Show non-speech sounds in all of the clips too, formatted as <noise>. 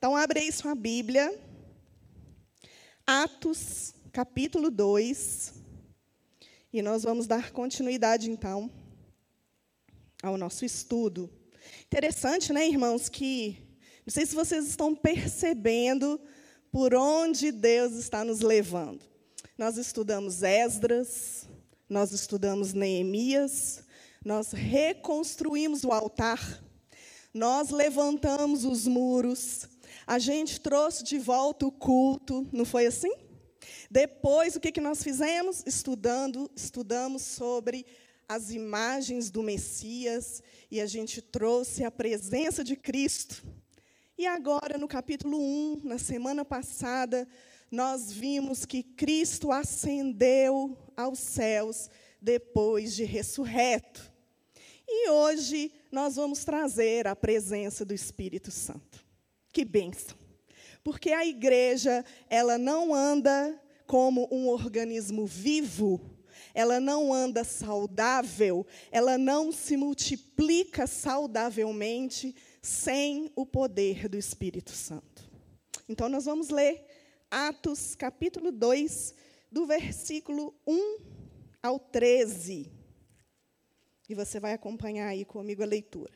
Então, abre aí sua Bíblia. Atos, capítulo 2. E nós vamos dar continuidade, então, ao nosso estudo. Interessante, né, irmãos, que não sei se vocês estão percebendo por onde Deus está nos levando. Nós estudamos Esdras, nós estudamos Neemias, nós reconstruímos o altar, nós levantamos os muros, a gente trouxe de volta o culto, não foi assim? Depois, o que, que nós fizemos? Estudando, estudamos sobre as imagens do Messias e a gente trouxe a presença de Cristo. E agora, no capítulo 1, na semana passada, nós vimos que Cristo ascendeu aos céus depois de ressurreto. E hoje nós vamos trazer a presença do Espírito Santo. Que bênção! Porque a igreja, ela não anda como um organismo vivo, ela não anda saudável, ela não se multiplica saudavelmente sem o poder do Espírito Santo. Então, nós vamos ler Atos, capítulo 2, do versículo 1 ao 13. E você vai acompanhar aí comigo a leitura.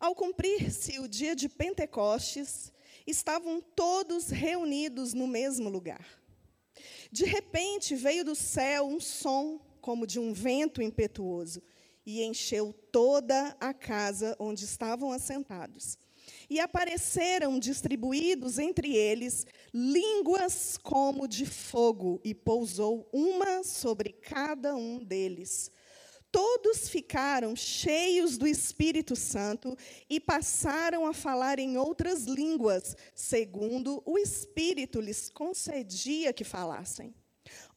Ao cumprir-se o dia de Pentecostes, estavam todos reunidos no mesmo lugar. De repente veio do céu um som como de um vento impetuoso e encheu toda a casa onde estavam assentados. E apareceram distribuídos entre eles línguas como de fogo, e pousou uma sobre cada um deles todos ficaram cheios do Espírito Santo e passaram a falar em outras línguas, segundo o Espírito lhes concedia que falassem.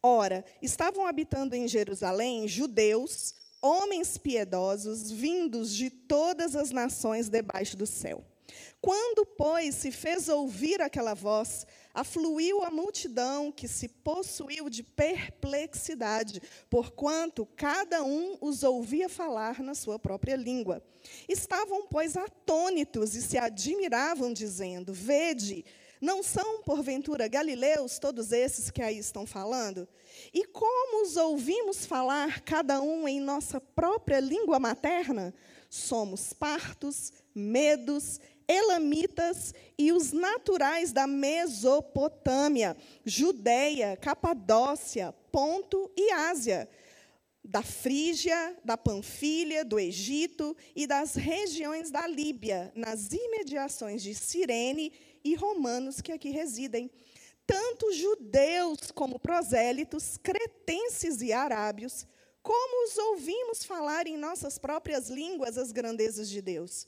Ora, estavam habitando em Jerusalém judeus, homens piedosos, vindos de todas as nações debaixo do céu. Quando, pois, se fez ouvir aquela voz, afluiu a multidão que se possuiu de perplexidade, porquanto cada um os ouvia falar na sua própria língua. Estavam, pois, atônitos e se admiravam, dizendo: Vede, não são, porventura, galileus todos esses que aí estão falando? E como os ouvimos falar, cada um em nossa própria língua materna? Somos partos, medos, elamitas e os naturais da Mesopotâmia, Judéia, Capadócia, Ponto e Ásia, da Frígia, da Panfilha, do Egito e das regiões da Líbia, nas imediações de Cirene e romanos que aqui residem. Tanto judeus como prosélitos, cretenses e arábios, como os ouvimos falar em nossas próprias línguas as grandezas de Deus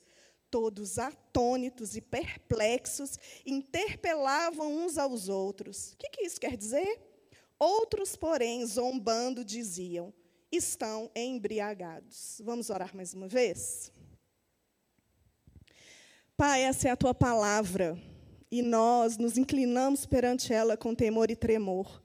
todos atônitos e perplexos, interpelavam uns aos outros. O que, que isso quer dizer? Outros, porém, zombando, diziam: estão embriagados. Vamos orar mais uma vez? Pai, essa é a tua palavra e nós nos inclinamos perante ela com temor e tremor.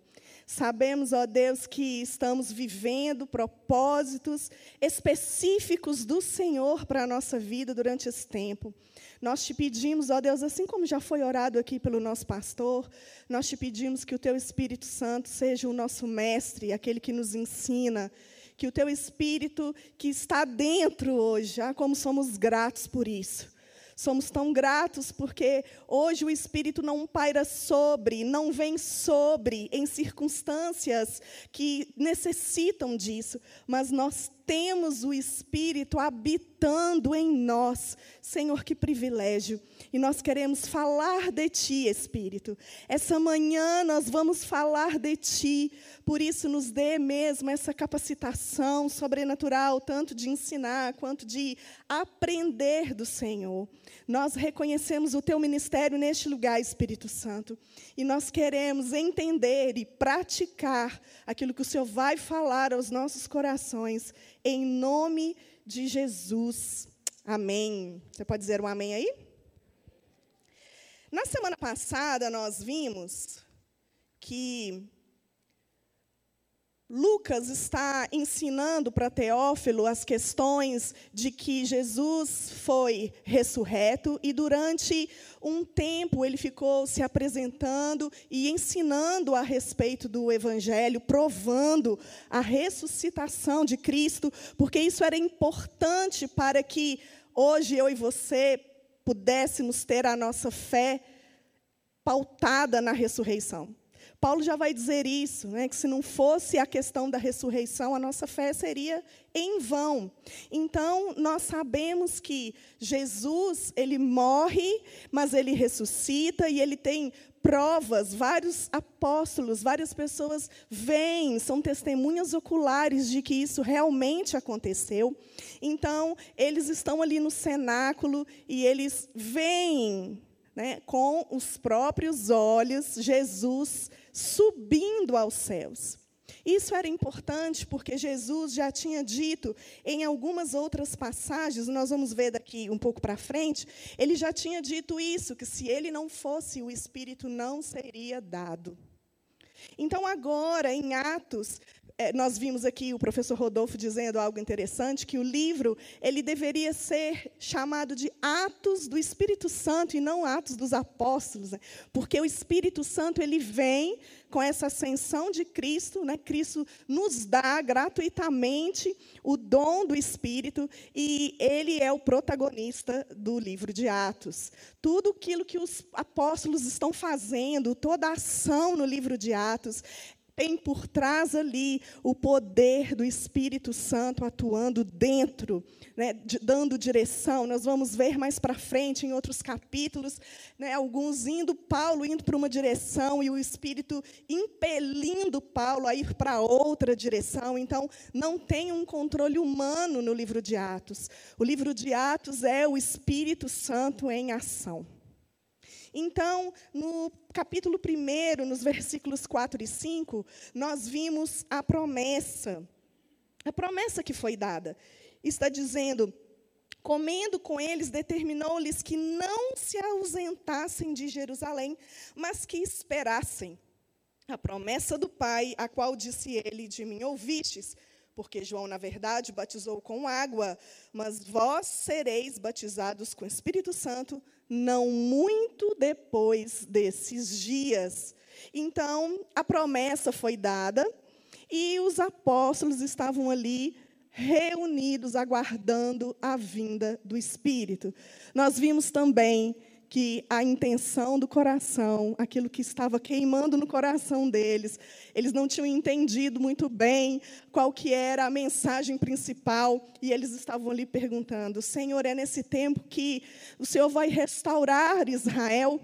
Sabemos, ó Deus, que estamos vivendo propósitos específicos do Senhor para a nossa vida durante esse tempo. Nós te pedimos, ó Deus, assim como já foi orado aqui pelo nosso pastor, nós te pedimos que o teu Espírito Santo seja o nosso mestre, aquele que nos ensina, que o teu Espírito que está dentro hoje, ah, como somos gratos por isso Somos tão gratos porque hoje o Espírito não paira sobre, não vem sobre em circunstâncias que necessitam disso, mas nós temos o Espírito habitando em nós. Senhor, que privilégio. E nós queremos falar de Ti, Espírito. Essa manhã nós vamos falar de Ti. Por isso, nos dê mesmo essa capacitação sobrenatural, tanto de ensinar quanto de aprender do Senhor. Nós reconhecemos o Teu ministério neste lugar, Espírito Santo. E nós queremos entender e praticar aquilo que o Senhor vai falar aos nossos corações em nome de Jesus. Amém. Você pode dizer um amém aí? Na semana passada, nós vimos que Lucas está ensinando para Teófilo as questões de que Jesus foi ressurreto e durante um tempo ele ficou se apresentando e ensinando a respeito do evangelho, provando a ressuscitação de Cristo, porque isso era importante para que hoje eu e você pudéssemos ter a nossa fé pautada na ressurreição. Paulo já vai dizer isso, né, que se não fosse a questão da ressurreição, a nossa fé seria em vão. Então, nós sabemos que Jesus, ele morre, mas ele ressuscita e ele tem provas, vários apóstolos, várias pessoas vêm, são testemunhas oculares de que isso realmente aconteceu. Então, eles estão ali no cenáculo e eles veem né, com os próprios olhos Jesus subindo aos céus. Isso era importante porque Jesus já tinha dito em algumas outras passagens, nós vamos ver daqui um pouco para frente, ele já tinha dito isso, que se ele não fosse, o Espírito não seria dado. Então, agora, em Atos, nós vimos aqui o professor Rodolfo dizendo algo interessante, que o livro ele deveria ser chamado de Atos do Espírito Santo e não Atos dos Apóstolos, né? porque o Espírito Santo ele vem com essa ascensão de Cristo, né? Cristo nos dá gratuitamente o dom do Espírito e ele é o protagonista do livro de Atos. Tudo aquilo que os apóstolos estão fazendo, toda a ação no livro de Atos, tem por trás ali o poder do Espírito Santo atuando dentro, né, dando direção. Nós vamos ver mais para frente, em outros capítulos, né, alguns indo, Paulo indo para uma direção e o Espírito impelindo Paulo a ir para outra direção. Então, não tem um controle humano no livro de Atos. O livro de Atos é o Espírito Santo em ação. Então, no capítulo 1, nos <laughs> versículos 4 e 5, nós vimos a promessa. A promessa que foi dada. Está dizendo: comendo com eles, determinou-lhes que não se ausentassem de Jerusalém, mas que esperassem a promessa do Pai, a qual disse ele: De mim ouvistes. Porque João, na verdade, batizou com água, mas vós sereis batizados com o Espírito Santo não muito depois desses dias. Então, a promessa foi dada e os apóstolos estavam ali reunidos, aguardando a vinda do Espírito. Nós vimos também que a intenção do coração, aquilo que estava queimando no coração deles, eles não tinham entendido muito bem qual que era a mensagem principal, e eles estavam ali perguntando: Senhor, é nesse tempo que o Senhor vai restaurar Israel?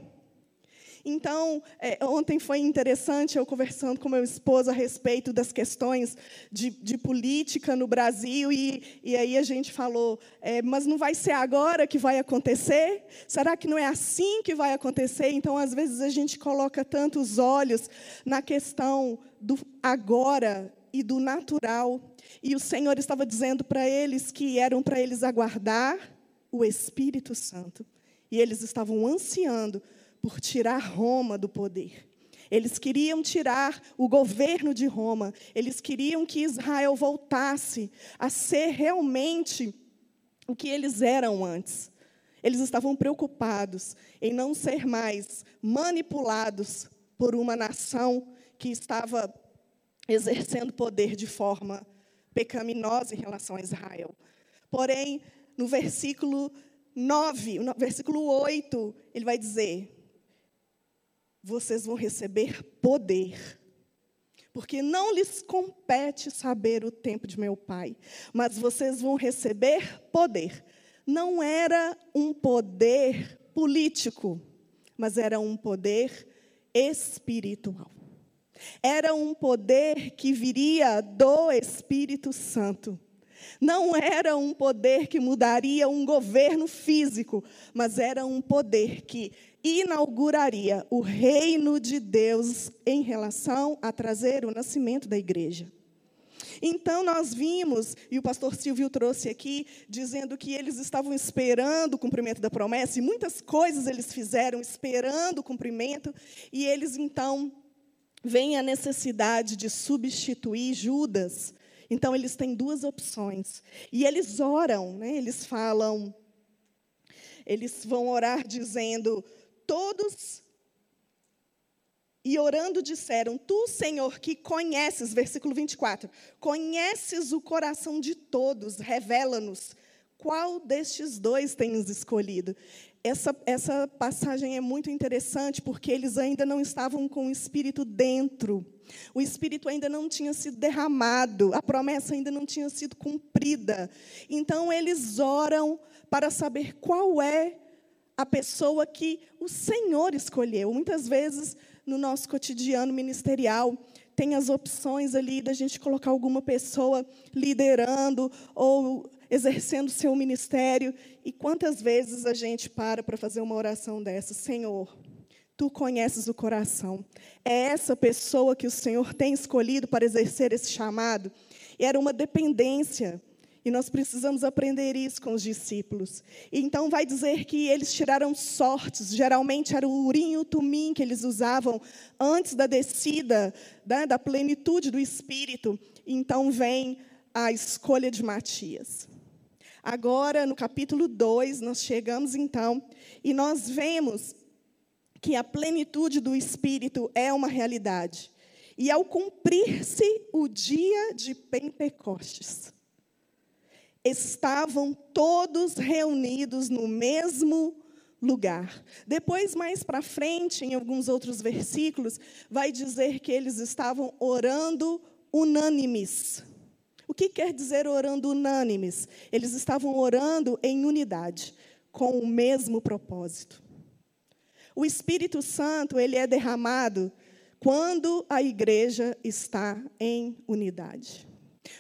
Então, é, ontem foi interessante eu conversando com meu esposo a respeito das questões de, de política no Brasil, e, e, aí a gente falou, é, mas não vai ser agora que vai acontecer? Será que não é assim que vai acontecer? Então, às vezes, a gente coloca tantos olhos na questão do agora e do natural. E o Senhor estava dizendo para eles que eram para eles aguardar o Espírito Santo. E eles estavam ansiando por tirar Roma do poder. Eles queriam tirar o governo de Roma, eles queriam que Israel voltasse a ser realmente o que eles eram antes. Eles estavam preocupados em não ser mais manipulados por uma nação que estava exercendo poder de forma pecaminosa em relação a Israel. Porém, no versículo 9, no versículo 8, ele vai dizer: vocês vão receber poder. Porque não lhes compete saber o tempo de meu Pai, mas vocês vão receber poder. Não era um poder político, mas era um poder espiritual. Era um poder que viria do Espírito Santo. Não era um poder que mudaria um governo físico, mas era um poder que inauguraria o reino de Deus em relação a trazer o nascimento da igreja. Então nós vimos, e o pastor Silvio trouxe aqui, dizendo que eles estavam esperando o cumprimento da promessa, e muitas coisas eles fizeram esperando o cumprimento, e eles então vem a necessidade de substituir Judas. Então, eles têm duas opções. E eles oram, né? eles falam, eles vão orar dizendo: todos e orando disseram: Tu, Senhor, que conheces, versículo 24, conheces o coração de todos, revela-nos qual destes dois tens escolhido. Essa, essa passagem é muito interessante porque eles ainda não estavam com o Espírito dentro. O Espírito ainda não tinha sido derramado, a promessa ainda não tinha sido cumprida. Então, eles oram para saber qual é a pessoa que o Senhor escolheu. Muitas vezes, no nosso cotidiano ministerial, tem as opções ali da gente colocar alguma pessoa liderando ou exercendo seu ministério. E quantas vezes a gente para para fazer uma oração dessa? Senhor, tu conheces o coração. É essa pessoa que o Senhor tem escolhido para exercer esse chamado? E era uma dependência e nós precisamos aprender isso com os discípulos. Então, vai dizer que eles tiraram sortes, geralmente era o urim e o tumim que eles usavam antes da descida, né, da plenitude do Espírito. Então, vem a escolha de Matias. Agora, no capítulo 2, nós chegamos então, e nós vemos que a plenitude do Espírito é uma realidade. E ao cumprir-se o dia de Pentecostes, estavam todos reunidos no mesmo lugar. Depois, mais para frente, em alguns outros versículos, vai dizer que eles estavam orando unânimes. O que quer dizer orando unânimes? Eles estavam orando em unidade, com o mesmo propósito. O Espírito Santo, ele é derramado quando a igreja está em unidade.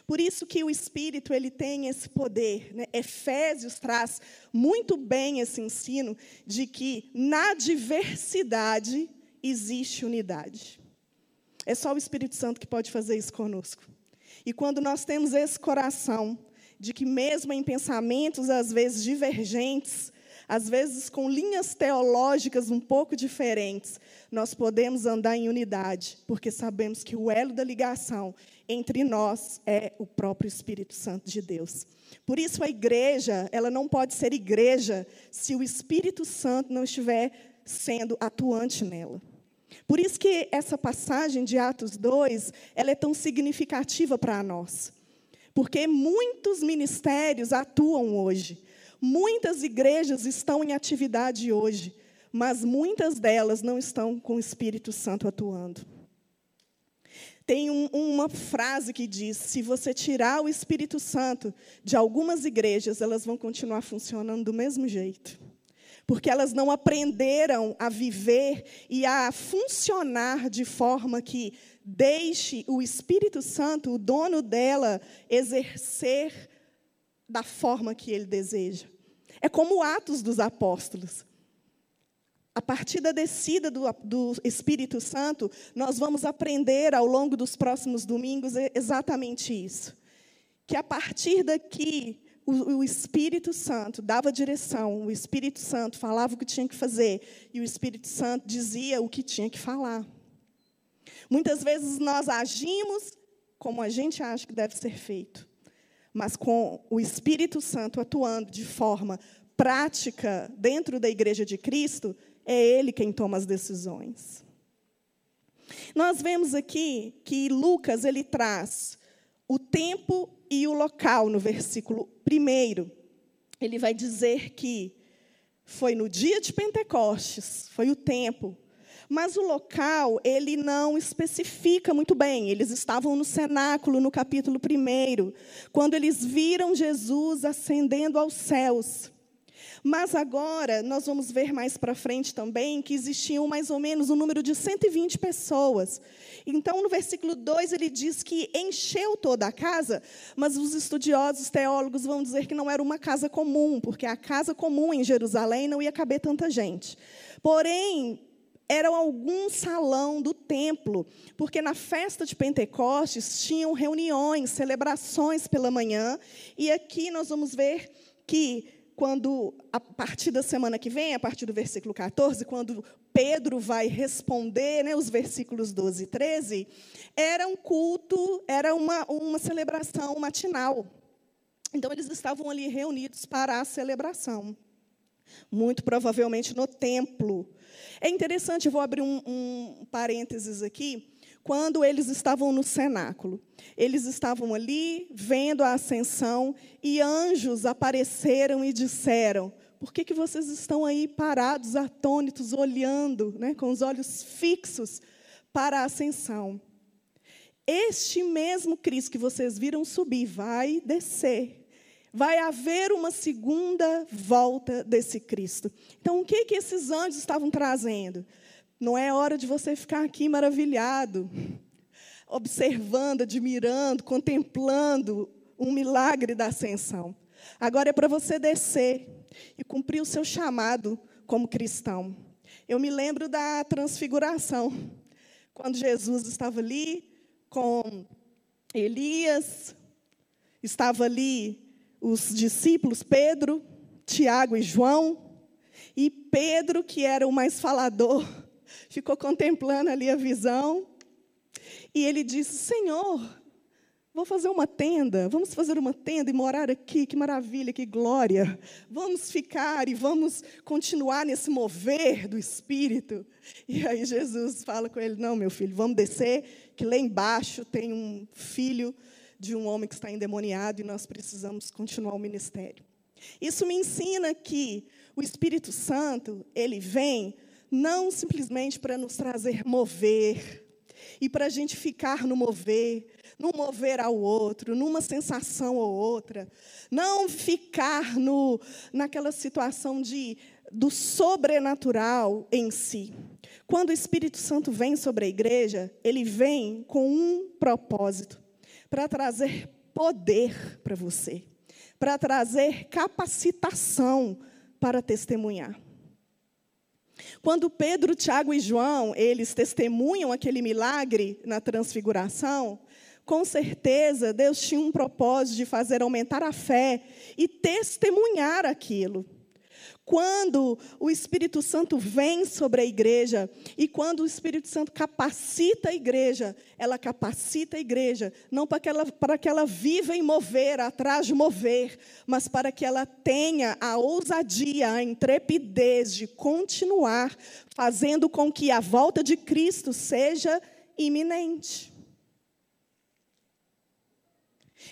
Por isso que o Espírito ele tem esse poder. Né? Efésios traz muito bem esse ensino de que na diversidade existe unidade. É só o Espírito Santo que pode fazer isso conosco. E quando nós temos esse coração de que mesmo em pensamentos às vezes divergentes, às vezes com linhas teológicas um pouco diferentes, nós podemos andar em unidade, porque sabemos que o elo da ligação entre nós é o próprio Espírito Santo de Deus. Por isso a igreja, ela não pode ser igreja se o Espírito Santo não estiver sendo atuante nela. Por isso que essa passagem de Atos 2, ela é tão significativa para nós. Porque muitos ministérios atuam hoje. Muitas igrejas estão em atividade hoje, mas muitas delas não estão com o Espírito Santo atuando. Tem um, uma frase que diz: se você tirar o Espírito Santo de algumas igrejas, elas vão continuar funcionando do mesmo jeito. Porque elas não aprenderam a viver e a funcionar de forma que deixe o Espírito Santo, o dono dela, exercer da forma que ele deseja. É como Atos dos Apóstolos. A partir da descida do, do, Espírito Santo, nós vamos aprender ao longo dos próximos domingos exatamente isso. Que a partir daqui, o, o Espírito Santo dava direção, o Espírito Santo falava o que tinha que fazer, e o Espírito Santo dizia o que tinha que falar. Muitas vezes nós agimos como a gente acha que deve ser feito, mas com o Espírito Santo atuando de forma prática dentro da igreja de Cristo, é Ele quem toma as decisões. Nós vemos aqui que Lucas ele traz o tempo e o local no versículo 1. Ele vai dizer que foi no dia de Pentecostes, foi o tempo. Mas o local, ele não especifica muito bem. Eles estavam no cenáculo, no capítulo 1, quando eles viram Jesus ascendendo aos céus. Mas agora, nós vamos ver mais para frente também que existiam mais ou menos um número de 120 pessoas. Então, no versículo 2, ele diz que encheu toda a casa, mas os estudiosos, teólogos vão dizer que não era uma casa comum, porque a casa comum em Jerusalém não ia caber tanta gente. Porém, era algum salão do templo, porque na festa de Pentecostes tinham reuniões, celebrações pela manhã, e aqui nós vamos ver que quando, a partir da semana que vem, a partir do versículo 14, quando Pedro vai responder né, os versículos 12 e 13, era um culto, era uma, uma celebração matinal. Então, eles estavam ali reunidos para a celebração. Muito provavelmente no templo. É interessante, vou abrir um, um parênteses aqui quando eles estavam no cenáculo. Eles estavam ali vendo a ascensão e anjos apareceram e disseram: Por que, que vocês estão aí parados, atônitos, olhando, né, com os olhos fixos para a ascensão? Este mesmo Cristo que vocês viram subir vai descer. Vai haver uma segunda volta desse Cristo. Então, o que, que esses anjos estavam trazendo? Não é hora de você ficar aqui maravilhado, observando, admirando, contemplando um milagre da ascensão. Agora é para você descer e cumprir o seu chamado como cristão. Eu me lembro da transfiguração, quando Jesus estava ali com Elias, estava ali os discípulos Pedro, Tiago e João, e Pedro, que era o mais falador, <laughs> ficou contemplando ali a visão. E ele disse: Senhor, vou fazer uma tenda, vamos fazer uma tenda e morar aqui, que maravilha, que glória. Vamos ficar e vamos continuar nesse mover do Espírito. <laughs> E aí Jesus fala com ele: Não, meu filho, vamos descer, que lá embaixo tem um filho de um homem que está endemoniado e nós precisamos continuar o ministério. Isso me ensina que o Espírito Santo, ele vem não simplesmente para nos trazer mover, e para a gente ficar no mover, num mover ao outro, numa sensação ou outra, não ficar no, naquela situação de, do sobrenatural em si. Quando o Espírito Santo vem sobre a igreja, ele vem com um propósito: para trazer poder para você, para trazer capacitação para testemunhar. Quando Pedro, Tiago e João, eles testemunham aquele milagre na transfiguração, com certeza Deus tinha um propósito de fazer aumentar a fé e testemunhar aquilo. Quando o Espírito Santo vem sobre a igreja e quando o Espírito Santo capacita a igreja, ela capacita a igreja não para que ela, para que ela viva em mover, atrás de mover, mas para que ela tenha a ousadia, a intrepidez de continuar fazendo com que a volta de Cristo seja iminente.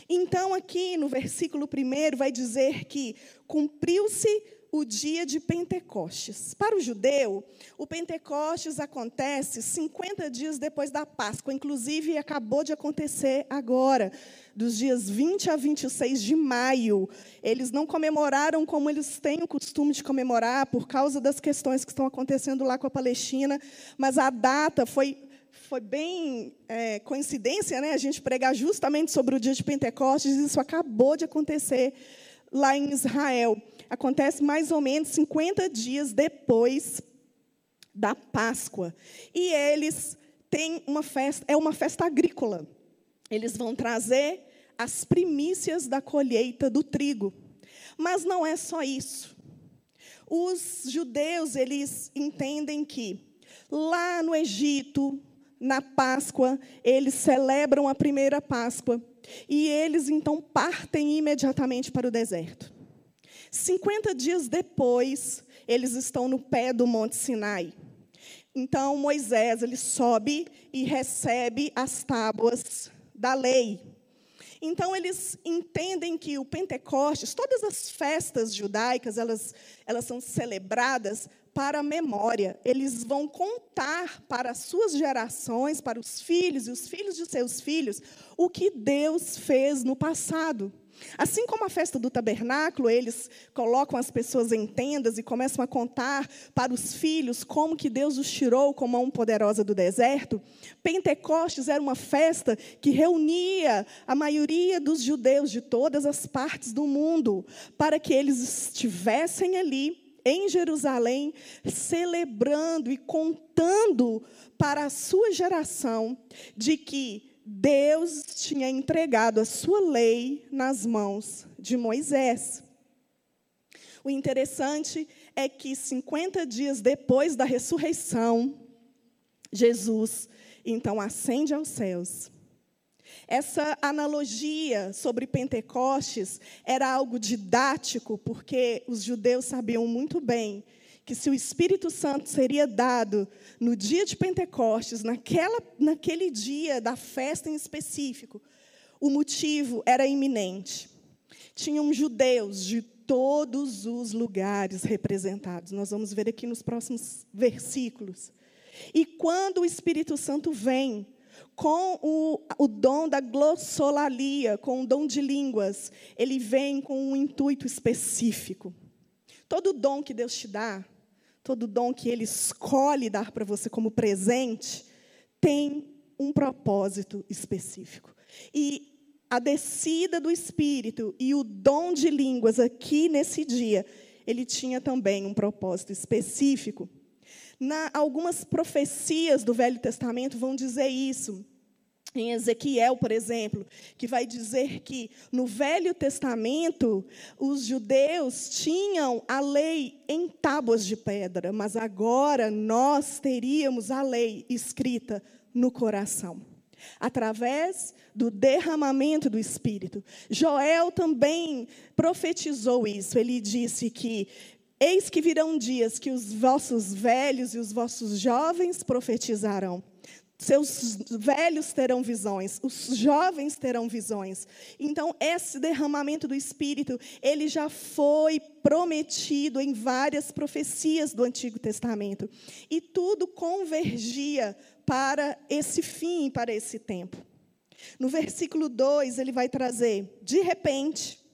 Então, aqui no versículo 1 vai dizer que cumpriu-se o dia de Pentecostes. Para o judeu, o Pentecostes acontece 50 dias depois da Páscoa, inclusive acabou de acontecer agora, dos dias 20 a 26 de maio. Eles não comemoraram como eles têm o costume de comemorar, por causa das questões que estão acontecendo lá com a Palestina, mas a data foi foi bem é, coincidência, né? A gente pregar justamente sobre o dia de Pentecostes, isso acabou de acontecer lá em Israel acontece mais ou menos 50 dias depois da Páscoa. E eles têm uma festa, é uma festa agrícola. Eles vão trazer as primícias da colheita do trigo. Mas não é só isso. Os judeus, eles entendem que lá no Egito, na Páscoa, eles celebram a primeira Páscoa. E eles então partem imediatamente para o deserto. 50 dias depois, eles estão no pé do Monte Sinai. Então, Moisés ele sobe e recebe as tábuas da lei. Então, eles entendem que o Pentecostes, todas as festas judaicas, elas, elas são celebradas para a memória. Eles vão contar para as suas gerações, para os filhos e os filhos de seus filhos, o que Deus fez no passado. Assim como a festa do tabernáculo, eles colocam as pessoas em tendas e começam a contar para os filhos como que Deus os tirou com mão poderosa do deserto. Pentecostes era uma festa que reunia a maioria dos judeus de todas as partes do mundo para que eles estivessem ali em Jerusalém, celebrando e contando para a sua geração de que Deus tinha entregado a sua lei nas mãos de Moisés. O interessante é que 50 dias depois da ressurreição, Jesus então ascende aos céus. Essa analogia sobre Pentecostes era algo didático, porque os judeus sabiam muito bem que se o Espírito Santo seria dado no dia de Pentecostes, naquela, naquele dia da festa em específico, o motivo era iminente. Tinham judeus de todos os lugares representados. Nós vamos ver aqui nos próximos versículos. E quando o Espírito Santo vem com o, o dom da glossolalia, com o dom de línguas, ele vem com um intuito específico. Todo dom que Deus te dá, todo dom que Ele escolhe dar para você como presente, tem um propósito específico. E a descida do Espírito e o dom de línguas aqui nesse dia, ele tinha também um propósito específico. Na, algumas profecias do Velho Testamento vão dizer isso. Em Ezequiel, por exemplo, que vai dizer que no Velho Testamento os judeus tinham a lei em tábuas de pedra, mas agora nós teríamos a lei escrita no coração através do derramamento do Espírito. Joel também profetizou isso. Ele disse que Eis que virão dias que os vossos velhos e os vossos jovens profetizarão. Seus velhos terão visões, os jovens terão visões. Então, esse derramamento do Espírito, ele já foi prometido em várias profecias do Antigo Testamento. E tudo convergia para esse fim, para esse tempo. No versículo 2, ele vai trazer, de repente,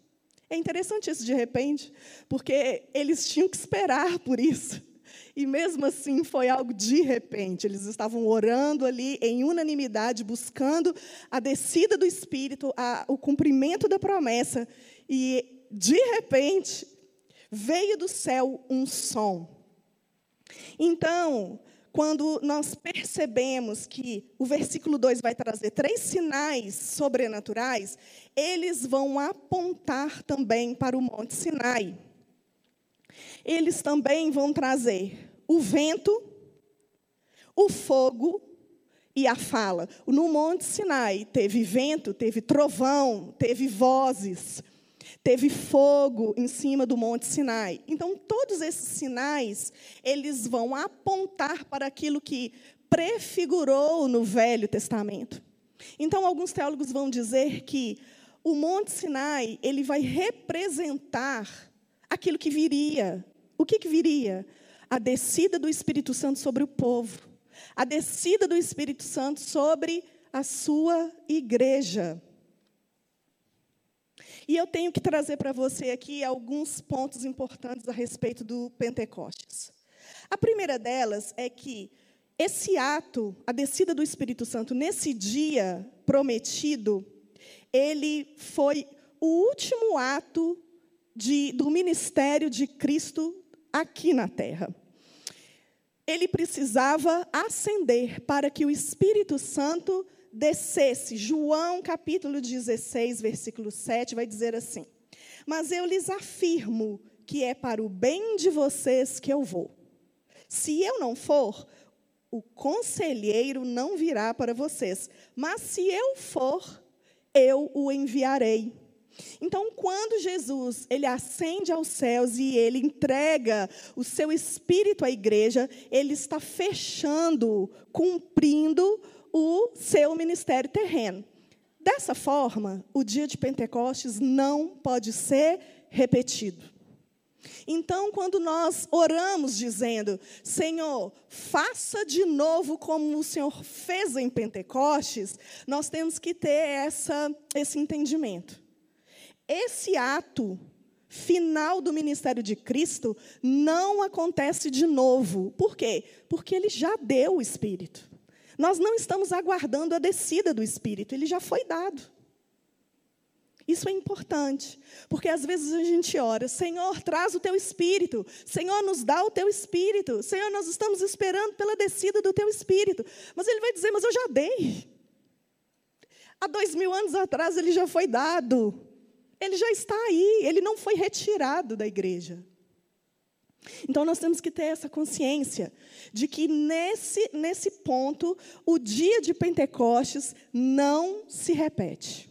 é interessante isso de repente, porque eles tinham que esperar por isso. E mesmo assim foi algo de repente. Eles estavam orando ali em unanimidade, buscando a descida do Espírito, a, o cumprimento da promessa. E de repente veio do céu um som. Então, quando nós percebemos que o versículo 2 vai trazer três sinais sobrenaturais, eles vão apontar também para o Monte Sinai. Eles também vão trazer o vento, o fogo e a fala. No Monte Sinai teve vento, teve trovão, teve vozes, teve fogo em cima do Monte Sinai. Então, todos esses sinais, eles vão apontar para aquilo que prefigurou no Velho Testamento. Então, alguns teólogos vão dizer que o Monte Sinai, ele vai representar aquilo que viria. O que, que viria? A descida do Espírito Santo sobre o povo. A descida do Espírito Santo sobre a sua igreja. E eu tenho que trazer para você aqui alguns pontos importantes a respeito do Pentecostes. A primeira delas é que esse ato, a descida do Espírito Santo nesse dia prometido, ele foi o último ato de, do ministério de Cristo aqui na terra. Ele precisava ascender para que o Espírito Santo descesse. João capítulo 16, versículo 7 vai dizer assim: Mas eu lhes afirmo que é para o bem de vocês que eu vou. Se eu não for, o conselheiro não virá para vocês, mas se eu for, eu o enviarei. Então, quando Jesus ele ascende aos céus e ele entrega o seu espírito à igreja, ele está fechando, cumprindo o seu ministério terreno. Dessa forma, o dia de Pentecostes não pode ser repetido. Então, quando nós oramos dizendo, Senhor, faça de novo como o Senhor fez em Pentecostes, nós temos que ter essa, esse entendimento. Esse ato final do ministério de Cristo não acontece de novo. Por quê? Porque ele já deu o Espírito. Nós não estamos aguardando a descida do Espírito, ele já foi dado. Isso é importante, porque às vezes a gente ora, Senhor, traz o teu espírito, Senhor, nos dá o teu espírito, Senhor, nós estamos esperando pela descida do teu espírito. Mas ele vai dizer, mas eu já dei. Há dois mil anos atrás ele já foi dado, ele já está aí, ele não foi retirado da igreja. Então nós temos que ter essa consciência de que nesse, nesse ponto o dia de Pentecostes não se repete.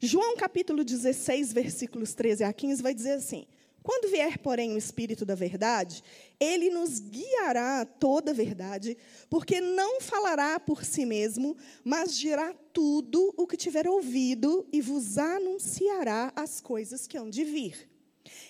João capítulo 16, versículos 13 a 15 vai dizer assim: Quando vier, porém, o Espírito da verdade, ele nos guiará a toda a verdade, porque não falará por si mesmo, mas dirá tudo o que tiver ouvido e vos anunciará as coisas que hão de vir.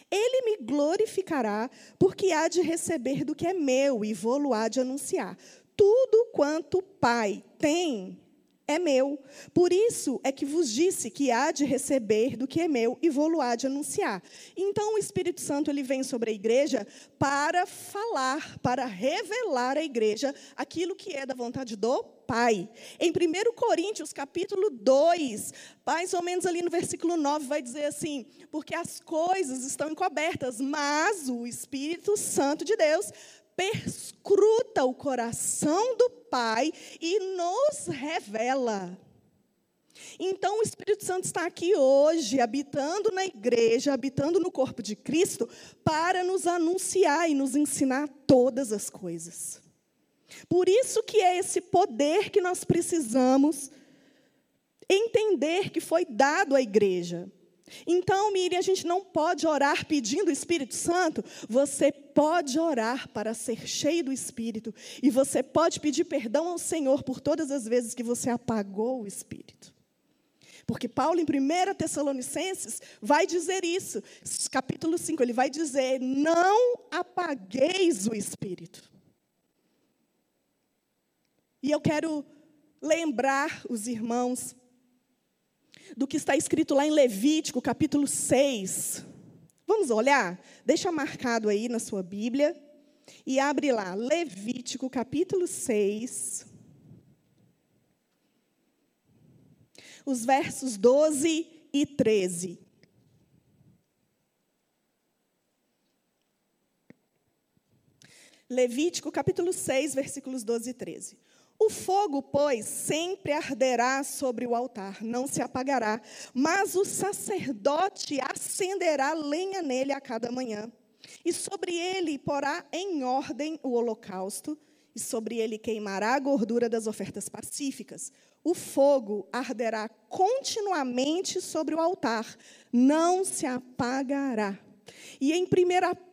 Ele me glorificará, porque há de receber do que é meu e vou-lo há de anunciar. Tudo quanto o Pai tem é meu. Por isso é que vos disse que há de receber do que é meu e vou-lo há de anunciar. Então o Espírito Santo ele vem sobre a igreja para falar, para revelar à igreja aquilo que é da vontade do Pai. Em 1 Coríntios, capítulo 2, mais ou menos ali no versículo 9, vai dizer assim: porque as coisas estão encobertas, mas o Espírito Santo de Deus perscruta o coração do Pai e nos revela. Então, o Espírito Santo está aqui hoje, habitando na igreja, habitando no corpo de Cristo, para nos anunciar e nos ensinar todas as coisas. Por isso que é esse poder que nós precisamos entender que foi dado à igreja. Então, Miriam, a gente não pode orar pedindo o Espírito Santo. Você pode orar para ser cheio do Espírito. E você pode pedir perdão ao Senhor por todas as vezes que você apagou o Espírito. Porque Paulo, em 1 Tessalonicenses, vai dizer isso. Capítulo 5, ele vai dizer: Não apagueis o Espírito. E eu quero lembrar os irmãos do que está escrito lá em Levítico, capítulo 6. Vamos olhar? Deixa marcado aí na sua Bíblia. E abre lá, Levítico, capítulo 6. Os versos 12 e 13. Levítico, capítulo 6, versículos 12 e 13. O fogo, pois, sempre arderá sobre o altar, não se apagará, mas o sacerdote acenderá lenha nele a cada manhã. E sobre ele porá em ordem o holocausto, e sobre ele queimará a gordura das ofertas pacíficas. O fogo arderá continuamente sobre o altar, não se apagará. E em 1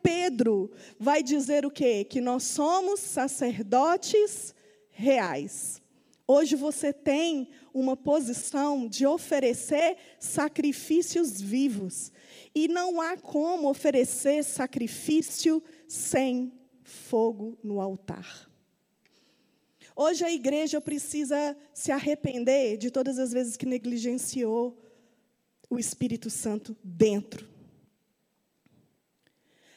Pedro vai dizer o quê? Que nós somos sacerdotes reais. Hoje você tem uma posição de oferecer sacrifícios vivos. E não há como oferecer sacrifício sem fogo no altar. Hoje a igreja precisa se arrepender de todas as vezes que negligenciou o Espírito Santo dentro.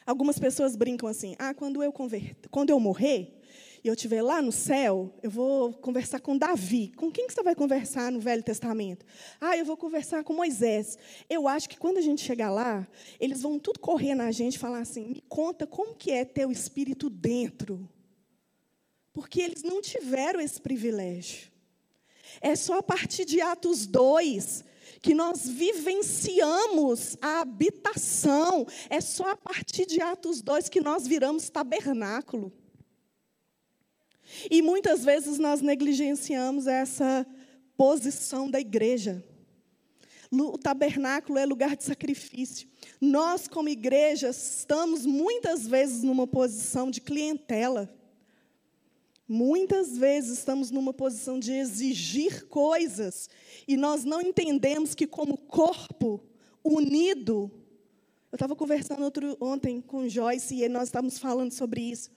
Algumas pessoas brincam assim: ah, quando eu, converter, quando eu morrer, e eu estiver lá no céu, eu vou conversar com Davi. Com quem que você vai conversar no Velho Testamento? Ah, eu vou conversar com Moisés. Eu acho que quando a gente chegar lá, eles vão tudo correr na gente e falar assim: me conta como que é ter o Espírito dentro. Porque eles não tiveram esse privilégio. É só a partir de Atos 2 que nós vivenciamos a habitação. É só a partir de Atos 2 que nós viramos tabernáculo. E muitas vezes nós negligenciamos essa posição da igreja. O tabernáculo é lugar de sacrifício. Nós, como igreja, estamos muitas vezes numa posição de clientela. Muitas vezes estamos numa posição de exigir coisas e nós não entendemos que, como corpo unido, eu estava conversando outro, ontem com Joyce e nós estávamos falando sobre isso.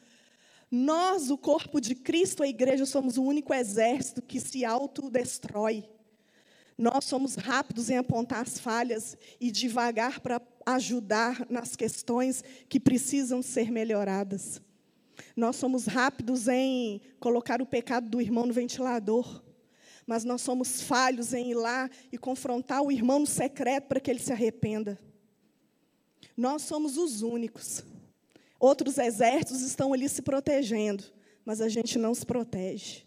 Nós, o corpo de Cristo, a igreja, somos o único exército que se autodestrói. Nós somos rápidos em apontar as falhas e devagar para ajudar nas questões que precisam ser melhoradas. Nós somos rápidos em colocar o pecado do irmão no ventilador, mas nós somos falhos em ir lá e confrontar o irmão no secreto para que ele se arrependa. Nós somos os únicos Outros exércitos estão ali se protegendo, mas a gente não se protege.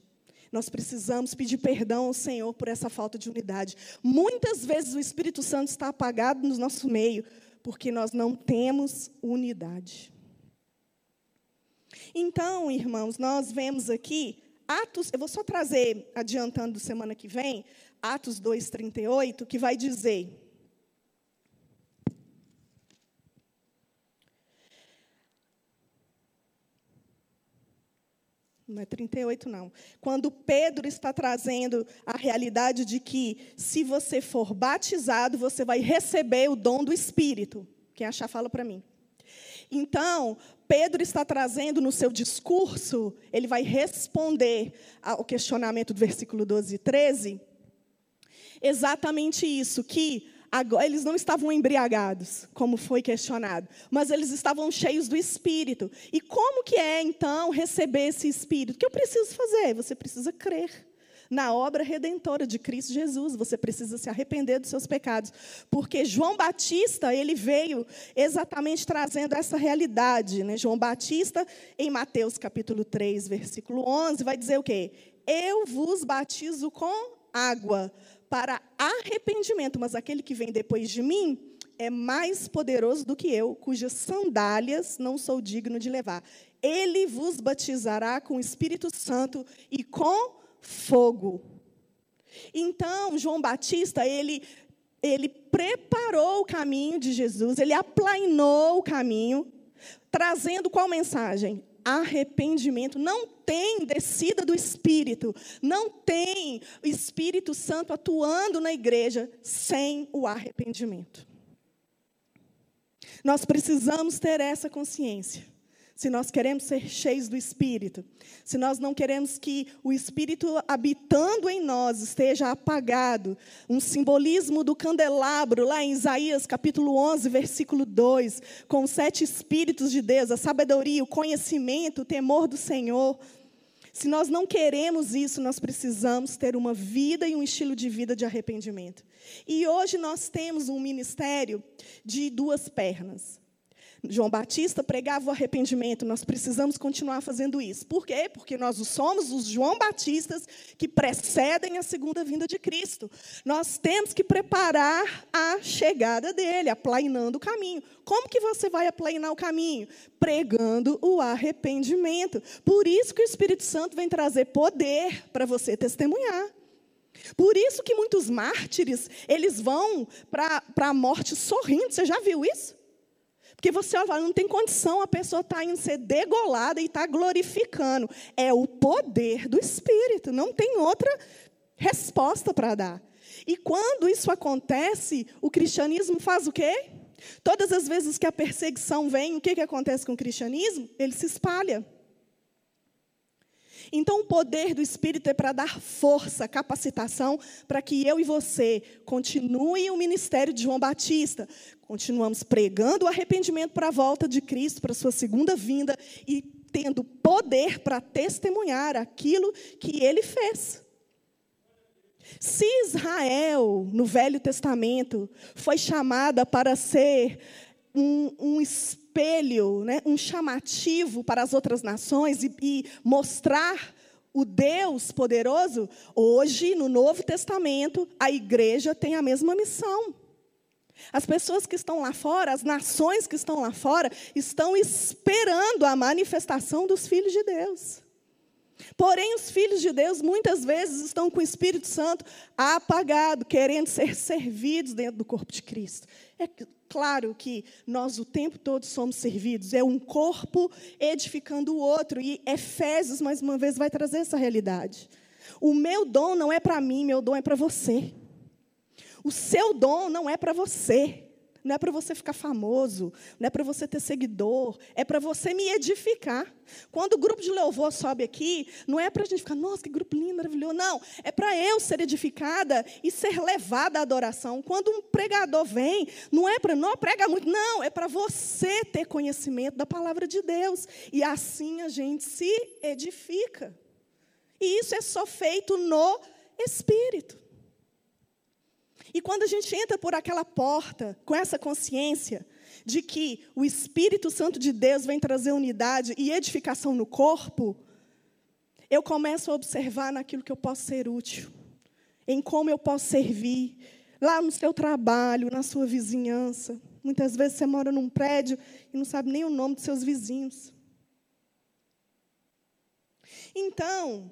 Nós precisamos pedir perdão ao Senhor por essa falta de unidade. Muitas vezes o Espírito Santo está apagado no nosso meio, porque nós não temos unidade. Então, irmãos, nós vemos aqui Atos, eu vou só trazer, adiantando semana que vem, Atos 2,38, que vai dizer. Não é 38, não. Quando Pedro está trazendo a realidade de que, se você for batizado, você vai receber o dom do Espírito. Quem achar, fala para mim. Então, Pedro está trazendo no seu discurso, ele vai responder ao questionamento do versículo 12 e 13, exatamente isso, que agora, eles não estavam embriagados, como foi questionado, mas eles estavam cheios do Espírito. E como que é, então, receber esse Espírito? O que eu preciso fazer? Você precisa crer na obra redentora de Cristo Jesus. Você precisa se arrepender dos seus pecados, porque João Batista, ele veio exatamente trazendo essa realidade, né? João Batista, em Mateus capítulo 3, versículo 11, vai dizer o quê? Eu vos batizo com água para arrependimento, mas aquele que vem depois de mim é mais poderoso do que eu, cujas sandálias não sou digno de levar. Ele vos batizará com o Espírito Santo e com fogo. Então, João Batista, ele, ele preparou o caminho de Jesus, ele aplainou o caminho, trazendo qual mensagem? Arrependimento. Não tem descida do Espírito, não tem Espírito Santo atuando na igreja sem o arrependimento. Nós precisamos ter essa consciência se nós queremos ser cheios do Espírito, se nós não queremos que o Espírito habitando em nós esteja apagado, um simbolismo do candelabro, lá em Isaías capítulo 11, versículo 2, com os sete Espíritos de Deus, a sabedoria, o conhecimento, o temor do Senhor. Se nós não queremos isso, nós precisamos ter uma vida e um estilo de vida de arrependimento. E hoje nós temos um ministério de duas pernas. João Batista pregava o arrependimento, nós precisamos continuar fazendo isso. Por quê? Porque nós somos os João Batistas que precedem a segunda vinda de Cristo. Nós temos que preparar a chegada dele, aplainando o caminho. Como que você vai aplainar o caminho? Pregando o arrependimento. Por isso que o Espírito Santo vem trazer poder para você testemunhar. Por isso que muitos mártires, eles vão para a morte sorrindo. Você já viu isso? Porque você olha, não tem condição, a pessoa está indo ser degolada e está glorificando. É o poder do Espírito, não tem outra resposta para dar. E quando isso acontece, o cristianismo faz o quê? Todas as vezes que a perseguição vem, o que, que acontece com o cristianismo? Ele se espalha. Então, o poder do Espírito é para dar força, capacitação, para que eu e você continue o ministério de João Batista. Continuamos pregando o arrependimento para a volta de Cristo, para a sua segunda vinda, e tendo poder para testemunhar aquilo que ele fez. Se Israel, no Velho Testamento, foi chamada para ser um, um espelho, né, um chamativo para as outras nações e, e mostrar o Deus poderoso, hoje, no Novo Testamento, a igreja tem a mesma missão. As pessoas que estão lá fora, as nações que estão lá fora, estão esperando a manifestação dos filhos de Deus. Porém, os filhos de Deus muitas vezes estão com o Espírito Santo apagado, querendo ser servidos dentro do corpo de Cristo. É claro que nós o tempo todo somos servidos, é um corpo edificando o outro, e Efésios, mais uma vez, vai trazer essa realidade. O meu dom não é para mim, meu dom é para você. O seu dom não é para você. Não é para você ficar famoso, não é para você ter seguidor, é para você me edificar. Quando o grupo de louvor sobe aqui, não é para a gente ficar, nossa, que grupo lindo, maravilhoso. Não, é para eu ser edificada e ser levada à adoração. Quando um pregador vem, não é para, não prega muito, não, é para você ter conhecimento da palavra de Deus. E assim a gente se edifica. E isso é só feito no Espírito. E quando a gente entra por aquela porta com essa consciência de que o Espírito Santo de Deus vem trazer unidade e edificação no corpo, eu começo a observar naquilo que eu posso ser útil, em como eu posso servir, lá no seu trabalho, na sua vizinhança, Muitas vezes você mora num prédio e não sabe nem o nome dos seus vizinhos. Então,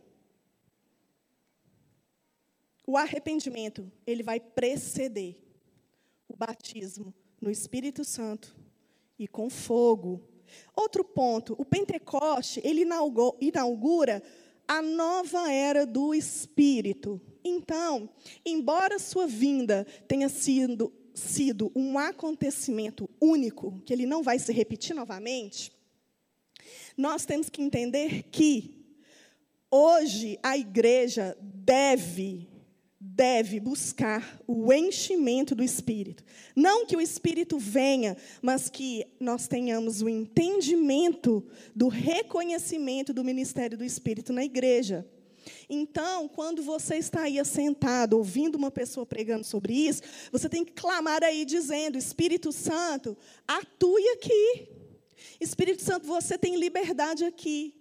o arrependimento, ele vai preceder o batismo no Espírito Santo e com fogo. Outro ponto, o Pentecoste, ele inaugura a nova era do Espírito. Então, embora sua vinda tenha sido, sido um acontecimento único, que ele não vai se repetir novamente, nós temos que entender que hoje a igreja deve deve buscar o enchimento do Espírito. Não que o Espírito venha, mas que nós tenhamos o entendimento do reconhecimento do ministério do Espírito na igreja. Então, quando você está aí assentado, ouvindo uma pessoa pregando sobre isso, você tem que clamar aí dizendo: Espírito Santo, atue aqui. Espírito Santo, você tem liberdade aqui.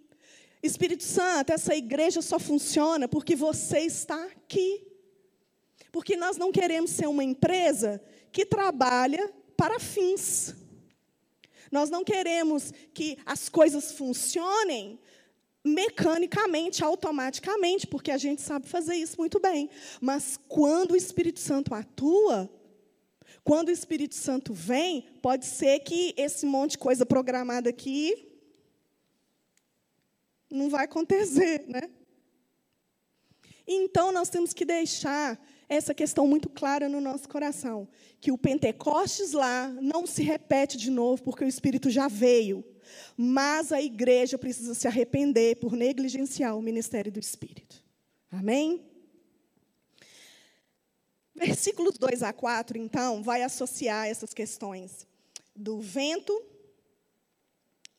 Espírito Santo, essa igreja só funciona porque você está aqui. Porque nós não queremos ser uma empresa que trabalha para fins. Nós não queremos que as coisas funcionem mecanicamente, automaticamente, porque a gente sabe fazer isso muito bem. Mas quando o Espírito Santo atua, quando o Espírito Santo vem, pode ser que esse monte de coisa programada aqui não vai acontecer, né? Então nós temos que deixar essa questão muito clara no nosso coração, que o Pentecostes lá não se repete de novo porque o Espírito já veio, mas a igreja precisa se arrepender por negligenciar o ministério do Espírito. Amém? Versículos 2 a 4, então, vai associar essas questões do vento,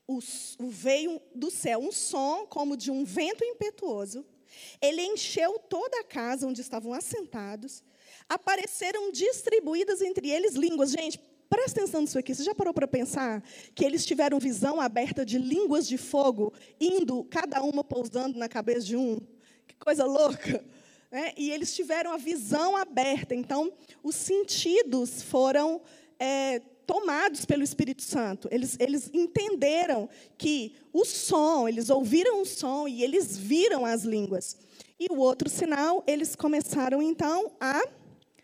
o, o veio do céu um som como de um vento impetuoso, ele encheu toda a casa onde estavam assentados. Apareceram distribuídas entre eles línguas. Gente, presta atenção nisso aqui. Você já parou para pensar que eles tiveram visão aberta de línguas de fogo, indo, cada uma pousando na cabeça de um? Que coisa louca! É, e eles tiveram a visão aberta. Então, os sentidos foram é, tomados pelo Espírito Santo. Eles, eles entenderam que o som, eles ouviram o som e eles viram as línguas. E o outro sinal, eles começaram então a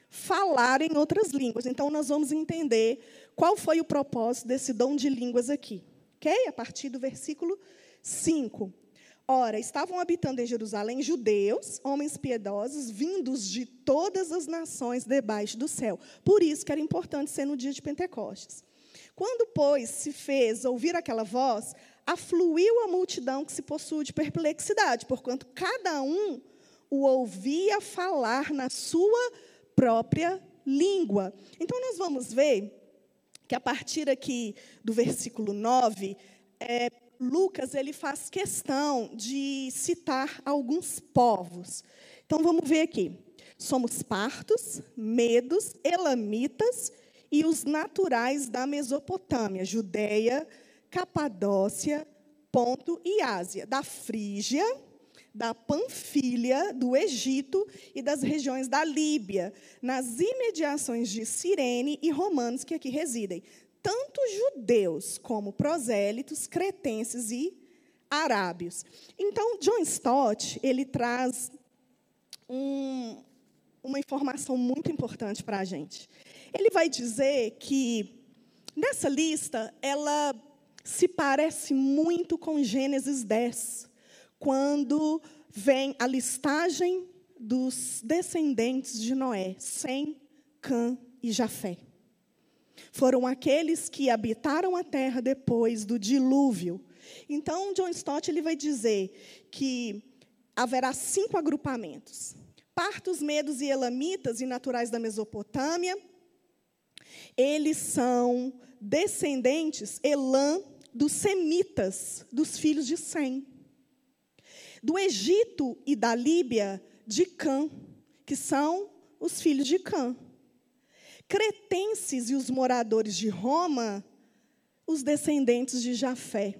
falar em outras línguas. Então nós vamos entender qual foi o propósito desse dom de línguas aqui. OK? A partir do versículo 5. Ora, estavam habitando em Jerusalém judeus, homens piedosos, vindos de todas as nações debaixo do céu. Por isso que era importante ser no dia de Pentecostes. Quando, pois, se fez ouvir aquela voz, afluiu a multidão que se possui de perplexidade, porquanto cada um o ouvia falar na sua própria língua. Então, nós vamos ver que a partir aqui do versículo 9, é, Lucas ele faz questão de citar alguns povos. Então vamos ver aqui. Somos partos, medos, elamitas e os naturais da Mesopotâmia, Judeia, Capadócia, Ponto e Ásia, da Frígia, da Panfilha, do Egito e das regiões da Líbia, nas imediações de Cirene e romanos que aqui residem tanto judeus como prosélitos, cretenses e arábios. Então, John Stott ele traz um, uma informação muito importante para a gente. Ele vai dizer que nessa lista ela se parece muito com Gênesis 10, quando vem a listagem dos descendentes de Noé, Sem, Cã e Jafé foram aqueles que habitaram a terra depois do dilúvio. Então, John Stott ele vai dizer que haverá cinco agrupamentos: partos, medos e elamitas e naturais da Mesopotâmia. Eles são descendentes, Elã, dos semitas, dos filhos de Sem. Do Egito e da Líbia, de Cã, que são os filhos de Cã cretenses e os moradores de Roma, os descendentes de Jafé.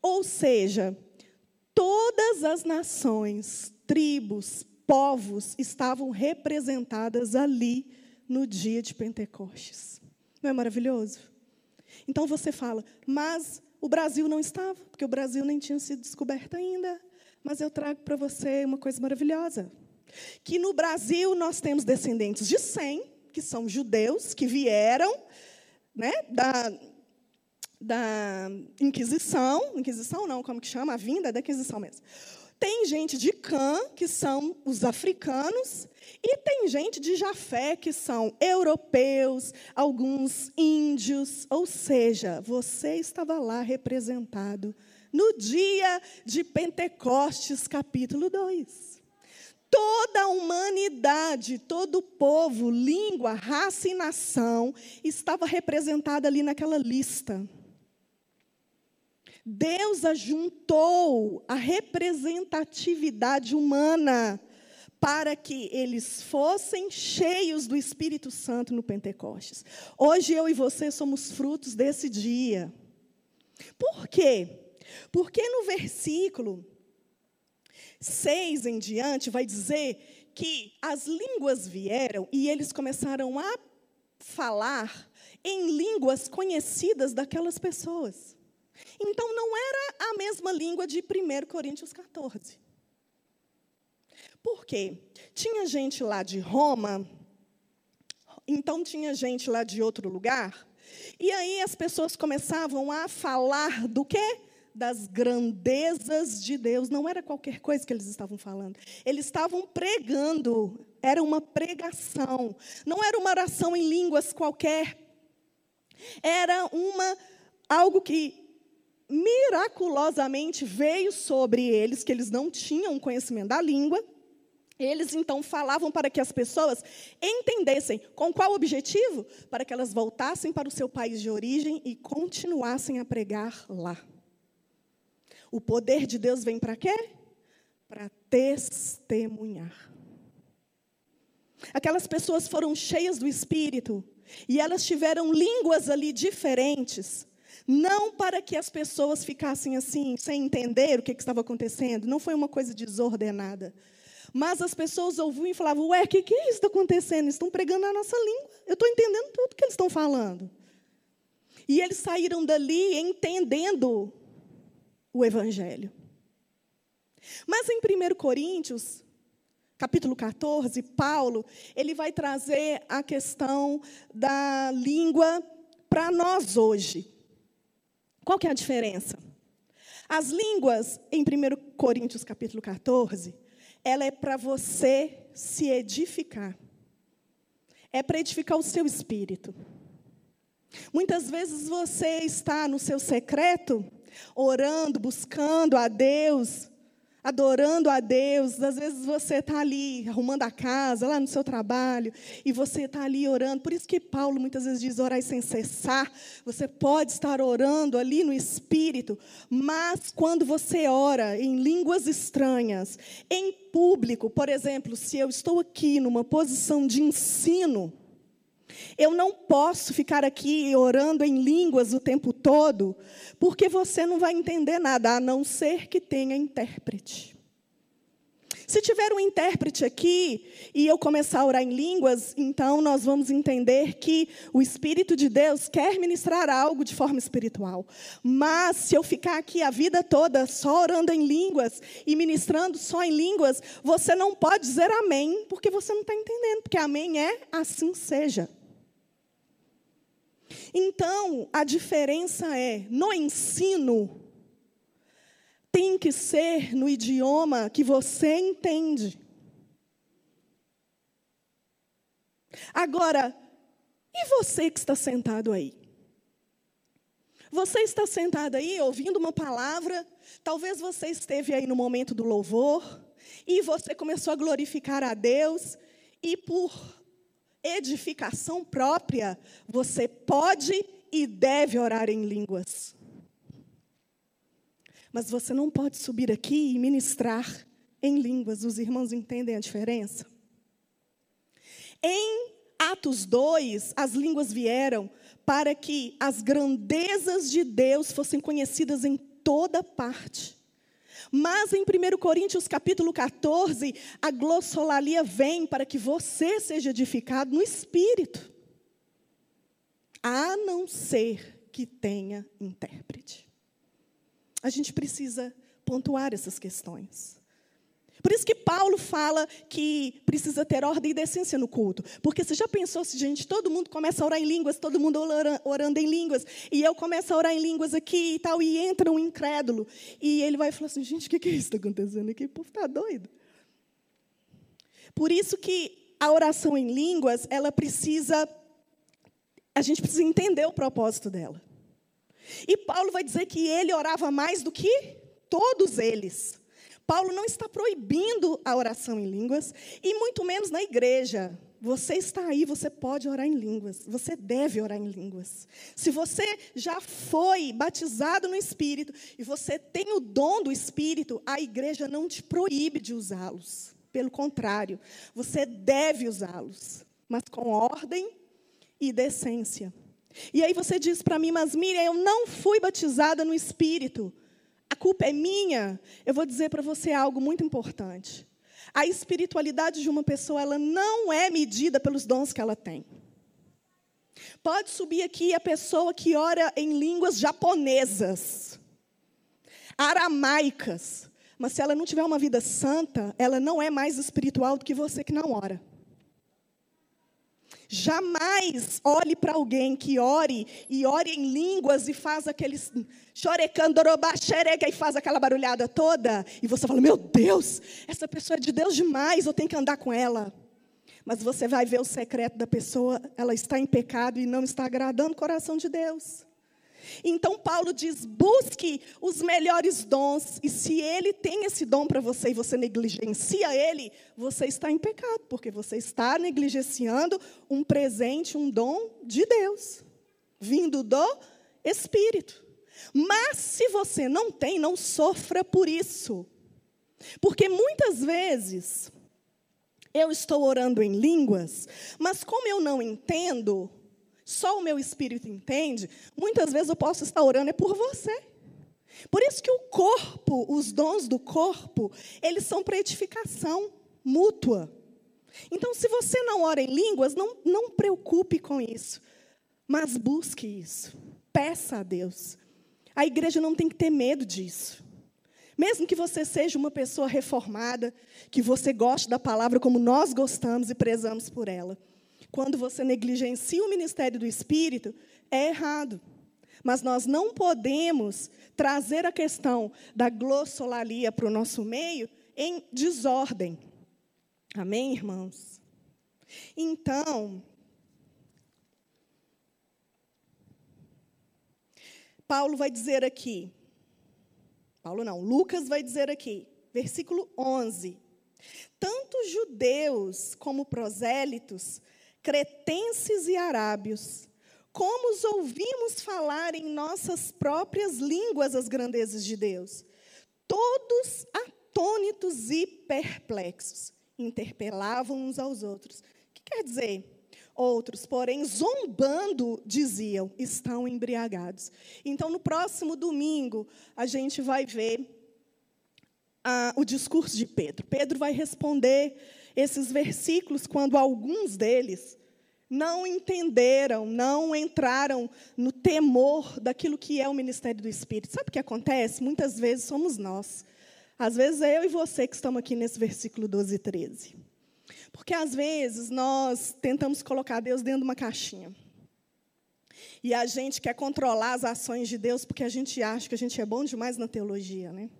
Ou seja, todas as nações, tribos, povos estavam representadas ali no dia de Pentecostes. Não é maravilhoso? Então você fala, mas o Brasil não estava, porque o Brasil nem tinha sido descoberto ainda. Mas eu trago para você uma coisa maravilhosa. Que no Brasil nós temos descendentes de Sem, que são judeus, que vieram né, da, da Inquisição. Inquisição não, como que chama? A vinda da Inquisição mesmo. Tem gente de Cã, que são os africanos, e tem gente de Jafé, que são europeus, alguns índios. Ou seja, você estava lá representado no dia de Pentecostes, capítulo 2. Toda a humanidade, todo o povo, língua, raça e nação estava representada ali naquela lista. Deus ajuntou a representatividade humana para que eles fossem cheios do Espírito Santo no Pentecostes. Hoje eu e você somos frutos desse dia. Por quê? Porque no versículo 6 em diante vai dizer que as línguas vieram e eles começaram a falar em línguas conhecidas daquelas pessoas. Então não era a mesma língua de 1 Coríntios 14. Por quê? Tinha gente lá de Roma, então tinha gente lá de outro lugar, e aí as pessoas começavam a falar do quê? Das grandezas de Deus. Não era qualquer coisa que eles estavam falando. Eles estavam pregando, era uma pregação. Não era uma oração em línguas qualquer. Era uma algo que miraculosamente veio sobre eles, que eles não tinham conhecimento da língua. Eles então falavam para que as pessoas entendessem com qual objetivo? Para que elas voltassem para o seu país de origem e continuassem a pregar lá. O poder de Deus vem para quê? Para testemunhar. Aquelas pessoas foram cheias do Espírito e elas tiveram línguas ali diferentes não para que as pessoas ficassem assim, sem entender o que, que estava acontecendo. Não foi uma coisa desordenada. Mas as pessoas ouviam e falavam: Ué, o que, que é isso está acontecendo? Eles estão pregando a nossa língua. Eu estou entendendo tudo que eles estão falando. E eles saíram dali entendendo o Evangelho. Mas em 1 Coríntios, capítulo 14, Paulo, ele vai trazer a questão da língua para nós hoje. Qual que é a diferença? As línguas, em 1 Coríntios capítulo 14, ela é para você se edificar. É para edificar o seu espírito. Muitas vezes você está no seu secreto, orando, buscando a Deus, adorando a Deus. Às vezes você está ali arrumando a casa, lá no seu trabalho, e você está ali orando. Por isso que Paulo muitas vezes diz orar sem cessar. Você pode estar orando ali no Espírito, mas quando você ora em línguas estranhas, em público, por exemplo, se eu estou aqui numa posição de ensino, eu não posso ficar aqui orando em línguas o tempo todo, porque você não vai entender nada, a não ser que tenha intérprete. Se tiver um intérprete aqui e eu começar a orar em línguas, então nós vamos entender que o Espírito de Deus quer ministrar algo de forma espiritual. Mas se eu ficar aqui a vida toda só orando em línguas e ministrando só em línguas, você não pode dizer amém, porque você não está entendendo, porque amém é assim seja. Então, a diferença é, no ensino, tem que ser no idioma que você entende. Agora, e você que está sentado aí? Você está sentado aí ouvindo uma palavra, talvez você esteve aí no momento do louvor, e você começou a glorificar a Deus, e por edificação própria, você pode e deve orar em línguas. Mas você não pode subir aqui e ministrar em línguas. Os irmãos entendem a diferença? Em Atos 2, as línguas vieram para que as grandezas de Deus fossem conhecidas em toda parte. Mas em 1 Coríntios capítulo 14, a glossolalia vem para que você seja edificado no espírito. a não ser que tenha intérprete. A gente precisa pontuar essas questões. Por isso que Paulo fala que precisa ter ordem e decência no culto. Porque você já pensou se, gente, todo mundo começa a orar em línguas, todo mundo orando em línguas, e eu começo a orar em línguas aqui e tal, e entra um incrédulo. E ele vai falar assim, gente, o que, que é isso que está acontecendo aqui? O povo está doido. Por isso que a oração em línguas, ela precisa, a gente precisa entender o propósito dela. E Paulo vai dizer que ele orava mais do que todos eles. Paulo não está proibindo a oração em línguas, e muito menos na igreja. Você está aí, você pode orar em línguas, você deve orar em línguas. Se você já foi batizado no Espírito e você tem o dom do Espírito, a igreja não te proíbe de usá-los. Pelo contrário, você deve usá-los, mas com ordem e decência. E aí você diz para mim, mas Miriam, eu não fui batizada no Espírito a culpa é minha, eu vou dizer para você algo muito importante. A espiritualidade de uma pessoa, ela não é medida pelos dons que ela tem. Pode subir aqui a pessoa que ora em línguas japonesas, aramaicas, mas se ela não tiver uma vida santa, ela não é mais espiritual do que você que não ora. Jamais olhe para alguém que ore e ore em línguas e faz aqueles chorecandorobachерega e faz aquela barulhada toda e você fala: "Meu Deus, essa pessoa é de Deus demais, eu tenho que andar com ela". Mas você vai ver o secreto da pessoa, ela está em pecado e não está agradando o coração de Deus. Então Paulo diz: busque os melhores dons, e se ele tem esse dom para você e você negligencia ele, você está em pecado, porque você está negligenciando um presente, um dom de Deus, vindo do Espírito. Mas se você não tem, não sofra por isso. Porque muitas vezes eu estou orando em línguas, mas como eu não entendo, só o meu espírito entende, muitas vezes eu posso estar orando é por você. Por isso que o corpo, os dons do corpo, eles são para edificação mútua. Então, se você não ora em línguas, não, não preocupe com isso, mas busque isso. Peça a Deus. A igreja não tem que ter medo disso. Mesmo que você seja uma pessoa reformada, que você goste da palavra como nós gostamos e prezamos por ela quando você negligencia o ministério do Espírito, é errado. Mas nós não podemos trazer a questão da glossolalia para o nosso meio em desordem. Amém, irmãos? Então, Paulo vai dizer aqui, Paulo não, Lucas vai dizer aqui, versículo 11: Tanto judeus como prosélitos cretenses e arábios, como os ouvimos falar em nossas próprias línguas as grandezas de Deus, todos atônitos e perplexos, interpelavam uns aos outros. O que quer dizer? Outros, porém, zombando, diziam: estão embriagados. Então, no próximo domingo, a gente vai ver ah, o discurso de Pedro. Pedro vai responder esses versículos quando alguns deles não entenderam, não entraram no temor daquilo que é o ministério do Espírito. Sabe o que acontece? Muitas vezes somos nós. Às vezes é eu e você que estamos aqui nesse versículo 12 e 13. Porque às vezes nós tentamos colocar Deus dentro de uma caixinha. E a gente quer controlar as ações de Deus porque a gente acha que a gente é bom demais na teologia, né?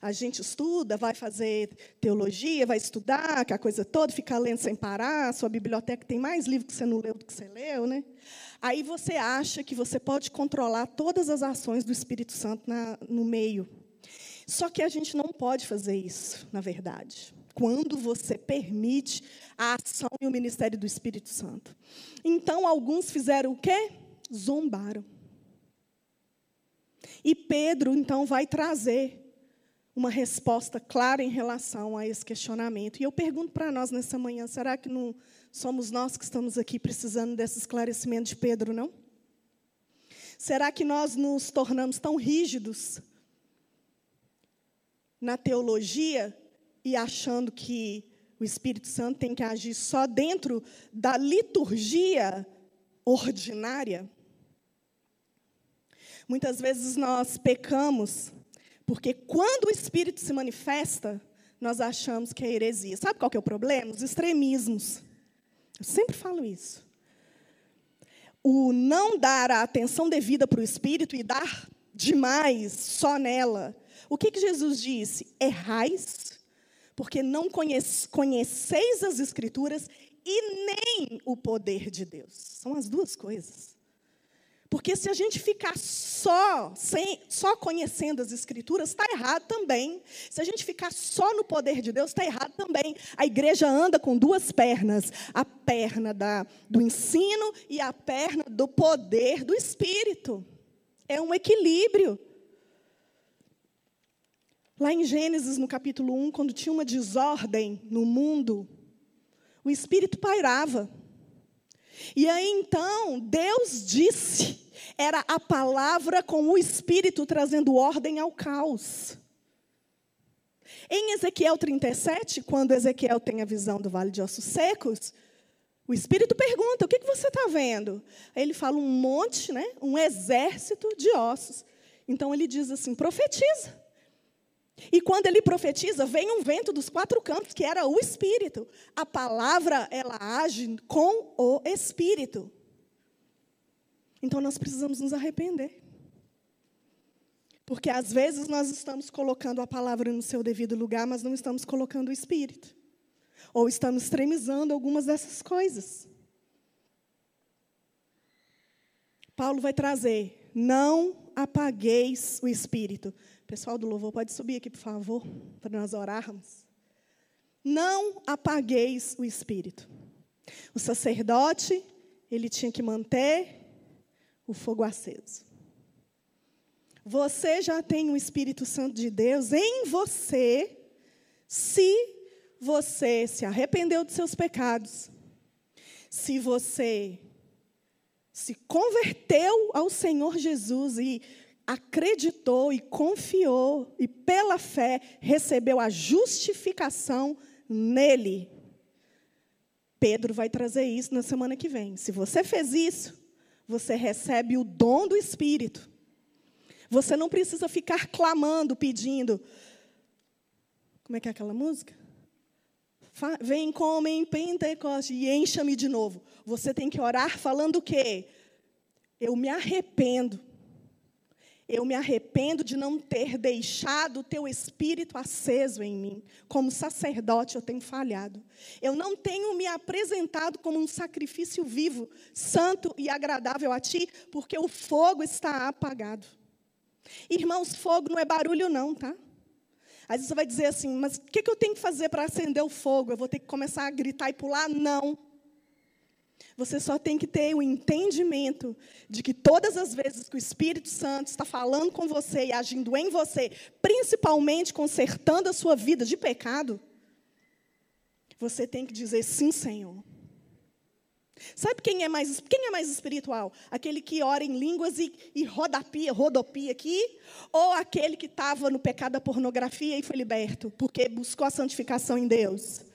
A gente estuda, vai fazer teologia, vai estudar, que a coisa toda, fica lendo sem parar, sua biblioteca tem mais livro que você não leu do que você leu, né? Aí você acha que você pode controlar todas as ações do Espírito Santo na, no meio. Só que a gente não pode fazer isso, na verdade. Quando você permite a ação e o ministério do Espírito Santo. Então, alguns fizeram o quê? Zombaram. E Pedro, então, vai trazer uma resposta clara em relação a esse questionamento. E eu pergunto para nós nessa manhã: será que não somos nós que estamos aqui precisando desse esclarecimento de Pedro, não? Será que nós nos tornamos tão rígidos na teologia e achando que o Espírito Santo tem que agir só dentro da liturgia ordinária. Muitas vezes nós pecamos porque quando o Espírito se manifesta, nós achamos que é heresia. Sabe qual que é o problema? Os extremismos. Eu sempre falo isso. O não dar a atenção devida para o Espírito e dar demais só nela. O que, que Jesus disse? Errais, porque não conhece, conheceis as Escrituras e nem o poder de Deus. São as duas coisas. Porque se a gente ficar só, sem, só conhecendo as Escrituras, está errado também. Se a gente ficar só no poder de Deus, está errado também. A igreja anda com duas pernas: a perna da, do ensino e a perna do poder do Espírito. É um equilíbrio. Lá em Gênesis, no capítulo 1, quando tinha uma desordem no mundo, o Espírito pairava. E aí então, Deus disse, era a palavra com o Espírito trazendo ordem ao caos. Em Ezequiel 37, quando Ezequiel tem a visão do vale de ossos secos, o Espírito pergunta: o que, que você está vendo? Aí ele fala um monte, né, um exército de ossos. Então ele diz assim: profetiza. E quando ele profetiza, vem um vento dos quatro cantos, que era o Espírito. A palavra, ela age com o Espírito. Então nós precisamos nos arrepender. Porque às vezes nós estamos colocando a palavra no seu devido lugar, mas não estamos colocando o Espírito. Ou estamos extremizando algumas dessas coisas. Paulo vai trazer: não apagueis o Espírito. Pessoal do louvor, pode subir aqui, por favor, para nós orarmos. Não apagueis o espírito. O sacerdote, ele tinha que manter o fogo aceso. Você já tem o Espírito Santo de Deus em você, se você se arrependeu dos seus pecados, se você se converteu ao Senhor Jesus e acreditou e confiou e pela fé recebeu a justificação nele. Pedro vai trazer isso na semana que vem. Se você fez isso, você recebe o dom do Espírito. Você não precisa ficar clamando, pedindo. Como é que é aquela música? Vem como em Pentecoste e encha-me de novo. Você tem que orar falando o quê? Eu me arrependo eu me arrependo de não ter deixado o teu espírito aceso em mim. Como sacerdote, eu tenho falhado. Eu não tenho me apresentado como um sacrifício vivo, santo e agradável a ti, porque o fogo está apagado. Irmãos, fogo não é barulho, não, tá? Às vezes você vai dizer assim, mas o que eu tenho que fazer para acender o fogo? Eu vou ter que começar a gritar e pular? Não. Você só tem que ter o entendimento de que todas as vezes que o Espírito Santo está falando com você e agindo em você, principalmente consertando a sua vida de pecado, você tem que dizer sim, Senhor. Sabe quem é mais, quem é mais espiritual? Aquele que ora em línguas e, e rodapia, rodopia aqui? Ou aquele que estava no pecado da pornografia e foi liberto, porque buscou a santificação em Deus?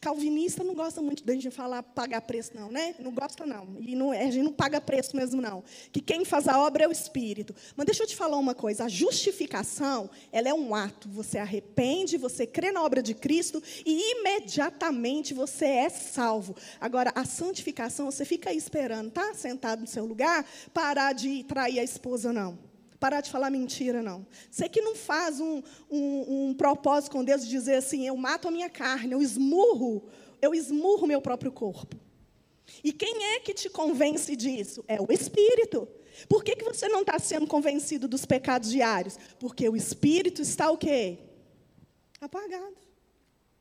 Calvinista não gosta muito de a gente falar pagar preço, não, né? Não gosta, não. E não, a gente não paga preço mesmo, não. Que quem faz a obra é o Espírito. Mas deixa eu te falar uma coisa: a justificação, ela é um ato. Você arrepende, você crê na obra de Cristo e imediatamente você é salvo. Agora, a santificação, você fica aí esperando, tá? Sentado no seu lugar, parar de trair a esposa, não parar de falar mentira, não. Você que não faz um, um, um propósito com Deus de dizer assim, eu mato a minha carne, eu esmurro, eu esmurro meu próprio corpo. E quem é que te convence disso? É o Espírito. Por que, que você não está sendo convencido dos pecados diários? Porque o Espírito está o quê? Apagado.